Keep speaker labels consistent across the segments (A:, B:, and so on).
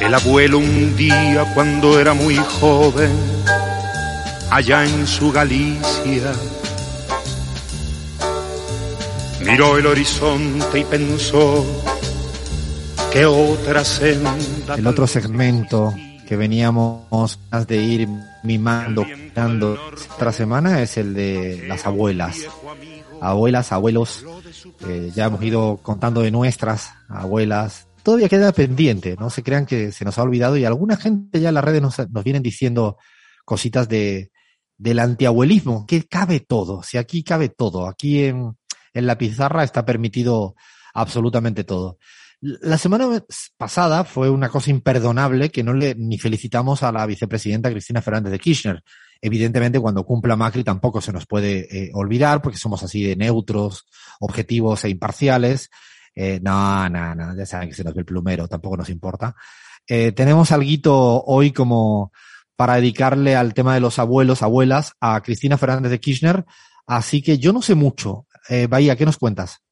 A: El abuelo un día cuando era muy joven, allá en su Galicia, miró el horizonte y pensó que otra senda.
B: El otro segmento que veníamos de ir mimando dando otra semana es el de las abuelas. Abuelas, abuelos, eh, ya hemos ido contando de nuestras abuelas. Todavía queda pendiente, no se crean que se nos ha olvidado y alguna gente ya en las redes nos, nos vienen diciendo cositas de del antiabuelismo, que cabe todo, si aquí cabe todo, aquí en, en la pizarra está permitido absolutamente todo. La semana pasada fue una cosa imperdonable que no le ni felicitamos a la vicepresidenta Cristina Fernández de Kirchner. Evidentemente, cuando cumpla Macri tampoco se nos puede eh, olvidar porque somos así de neutros, objetivos e imparciales. Eh, no, no, no, ya saben que se nos ve el plumero, tampoco nos importa. Eh, tenemos algo hoy como para dedicarle al tema de los abuelos, abuelas, a Cristina Fernández de Kirchner. Así que yo no sé mucho. Eh, Bahía, ¿qué nos cuentas?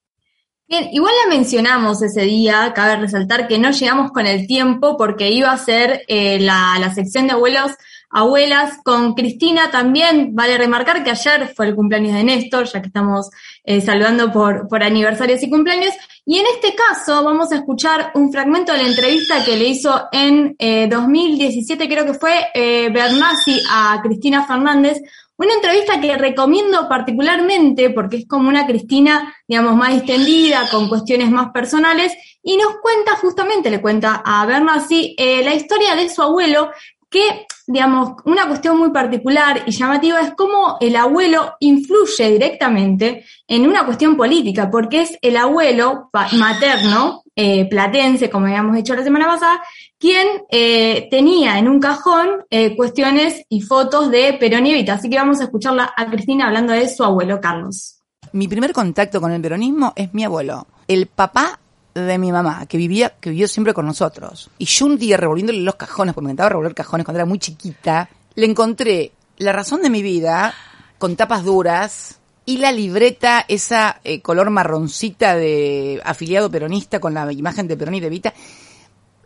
C: Bien, igual la mencionamos ese día, cabe resaltar que no llegamos con el tiempo porque iba a ser eh, la, la, sección de abuelos, abuelas con Cristina también. Vale remarcar que ayer fue el cumpleaños de Néstor, ya que estamos eh, saludando por, por aniversarios y cumpleaños. Y en este caso vamos a escuchar un fragmento de la entrevista que le hizo en eh, 2017, creo que fue eh, Bernasi a Cristina Fernández, una entrevista que recomiendo particularmente porque es como una Cristina, digamos, más extendida, con cuestiones más personales, y nos cuenta justamente, le cuenta a Bernasi, eh, la historia de su abuelo, que, digamos, una cuestión muy particular y llamativa es cómo el abuelo influye directamente en una cuestión política, porque es el abuelo materno, eh, platense, como habíamos dicho la semana pasada, quien eh, tenía en un cajón eh, cuestiones y fotos de Perón y Evita. Así que vamos a escucharla a Cristina hablando de su abuelo, Carlos.
D: Mi primer contacto con el peronismo es mi abuelo, el papá de mi mamá, que vivía, que vivió siempre con nosotros. Y yo un día revolviéndole los cajones, porque me encantaba revolver cajones cuando era muy chiquita, le encontré la razón de mi vida con tapas duras y la libreta, esa eh, color marroncita de afiliado peronista con la imagen de Perón y de Vita.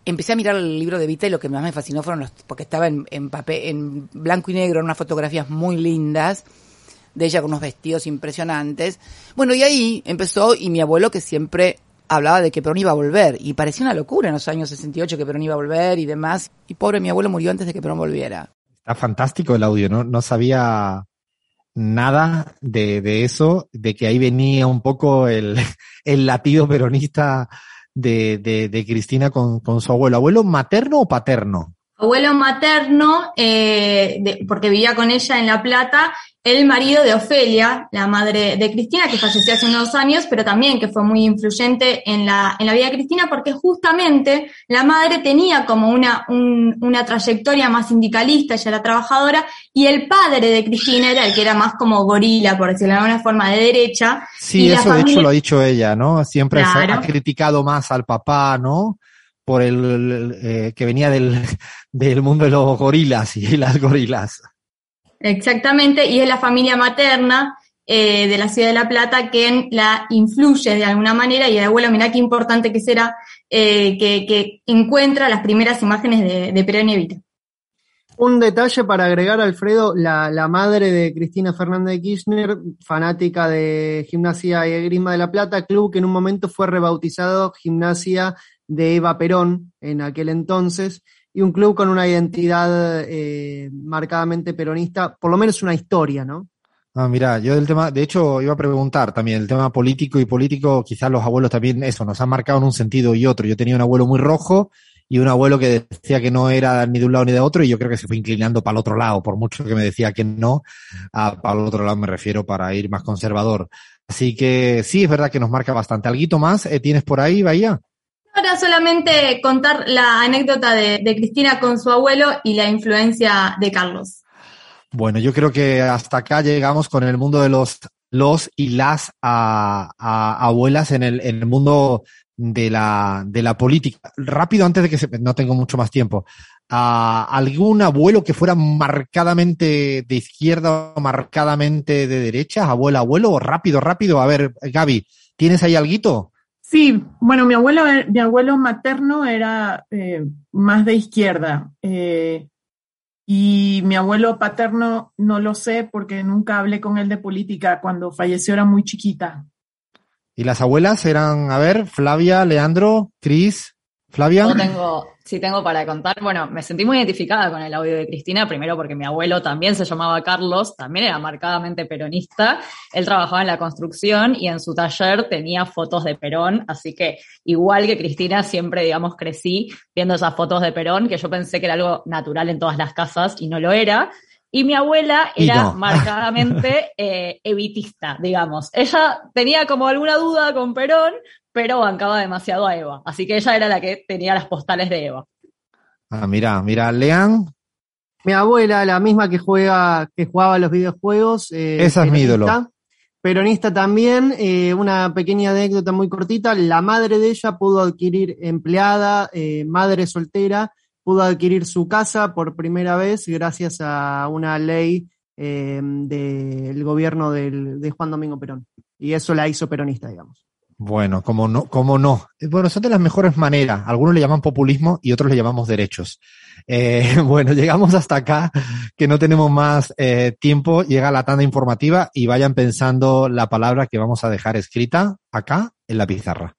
D: Empecé a mirar el libro de Vita y lo que más me fascinó fueron los, porque estaba en, en papel, en blanco y negro, unas fotografías muy lindas de ella con unos vestidos impresionantes. Bueno, y ahí empezó, y mi abuelo que siempre hablaba de que Perón iba a volver, y parecía una locura en los años 68 que Perón iba a volver y demás, y pobre mi abuelo murió antes de que Perón volviera.
B: Está fantástico el audio, ¿no? Sabía nada de, de eso, de que ahí venía un poco el, el latido peronista de, de, de Cristina con, con su abuelo. ¿Abuelo materno o paterno?
C: Abuelo materno, eh, de, porque vivía con ella en La Plata, el marido de Ofelia, la madre de Cristina, que falleció hace unos años, pero también que fue muy influyente en la, en la vida de Cristina, porque justamente la madre tenía como una, un, una trayectoria más sindicalista, ella era trabajadora, y el padre de Cristina era el que era más como gorila, por decirlo de alguna forma, de derecha.
B: Sí, eso familia... de hecho lo ha dicho ella, ¿no? Siempre claro. ha criticado más al papá, ¿no? Por el, eh, que venía del, del mundo de los gorilas y las gorilas.
C: Exactamente, y es la familia materna eh, de la ciudad de La Plata quien la influye de alguna manera y el abuelo, mirá qué importante que será eh, que, que, encuentra las primeras imágenes de, de Perón y Evita.
E: Un detalle para agregar, Alfredo, la, la, madre de Cristina Fernández de Kirchner, fanática de Gimnasia y Grima de La Plata, club que en un momento fue rebautizado Gimnasia de Eva Perón en aquel entonces, y un club con una identidad eh, marcadamente peronista, por lo menos una historia, ¿no?
B: Ah, mira, yo del tema, de hecho, iba a preguntar también, el tema político y político, quizás los abuelos también, eso, nos han marcado en un sentido y otro. Yo tenía un abuelo muy rojo y un abuelo que decía que no era ni de un lado ni de otro y yo creo que se fue inclinando para el otro lado, por mucho que me decía que no, a, para el otro lado me refiero para ir más conservador. Así que sí, es verdad que nos marca bastante. ¿Alguito más eh, tienes por ahí, Bahía?
C: Ahora solamente contar la anécdota de, Cristina con su abuelo y la influencia de Carlos.
B: Bueno, yo creo que hasta acá llegamos con el mundo de los los y las abuelas en el, en el mundo de la, de la política. Rápido, antes de que se, no tengo mucho más tiempo. ¿A algún abuelo que fuera marcadamente de izquierda o marcadamente de derecha? ¿Abuela, abuelo? Rápido, rápido. A ver, Gaby, ¿tienes ahí alguito?
F: Sí, bueno, mi abuelo, mi abuelo materno era eh, más de izquierda. Eh, y mi abuelo paterno no lo sé porque nunca hablé con él de política. Cuando falleció era muy chiquita.
B: ¿Y las abuelas eran, a ver, Flavia, Leandro, Cris, Flavia?
G: Yo tengo, sí tengo para contar. Bueno, me sentí muy identificada con el audio de Cristina, primero porque mi abuelo también se llamaba Carlos, también era marcadamente peronista. Él trabajaba en la construcción y en su taller tenía fotos de Perón, así que igual que Cristina, siempre, digamos, crecí viendo esas fotos de Perón, que yo pensé que era algo natural en todas las casas y no lo era. Y mi abuela era
B: no.
G: marcadamente eh, evitista, digamos. Ella tenía como alguna duda con Perón, pero bancaba demasiado a Eva. Así que ella era la que tenía las postales de Eva.
B: Ah, mira, mira, Lean,
E: Mi abuela, la misma que juega, que jugaba a los videojuegos. eh,
B: Esa es mi ídolo.
E: Peronista también, eh, una pequeña anécdota muy cortita. La madre de ella pudo adquirir empleada, eh, madre soltera, pudo adquirir su casa por primera vez gracias a una ley eh, del gobierno del- de Juan Domingo Perón. Y eso la hizo peronista, digamos.
B: Bueno, como no, como no. Eh, Bueno, son de las mejores maneras. Algunos le llaman populismo y otros le llamamos derechos. Eh, bueno, llegamos hasta acá, que no tenemos más eh, tiempo. Llega la tanda informativa y vayan pensando la palabra que vamos a dejar escrita acá en la pizarra.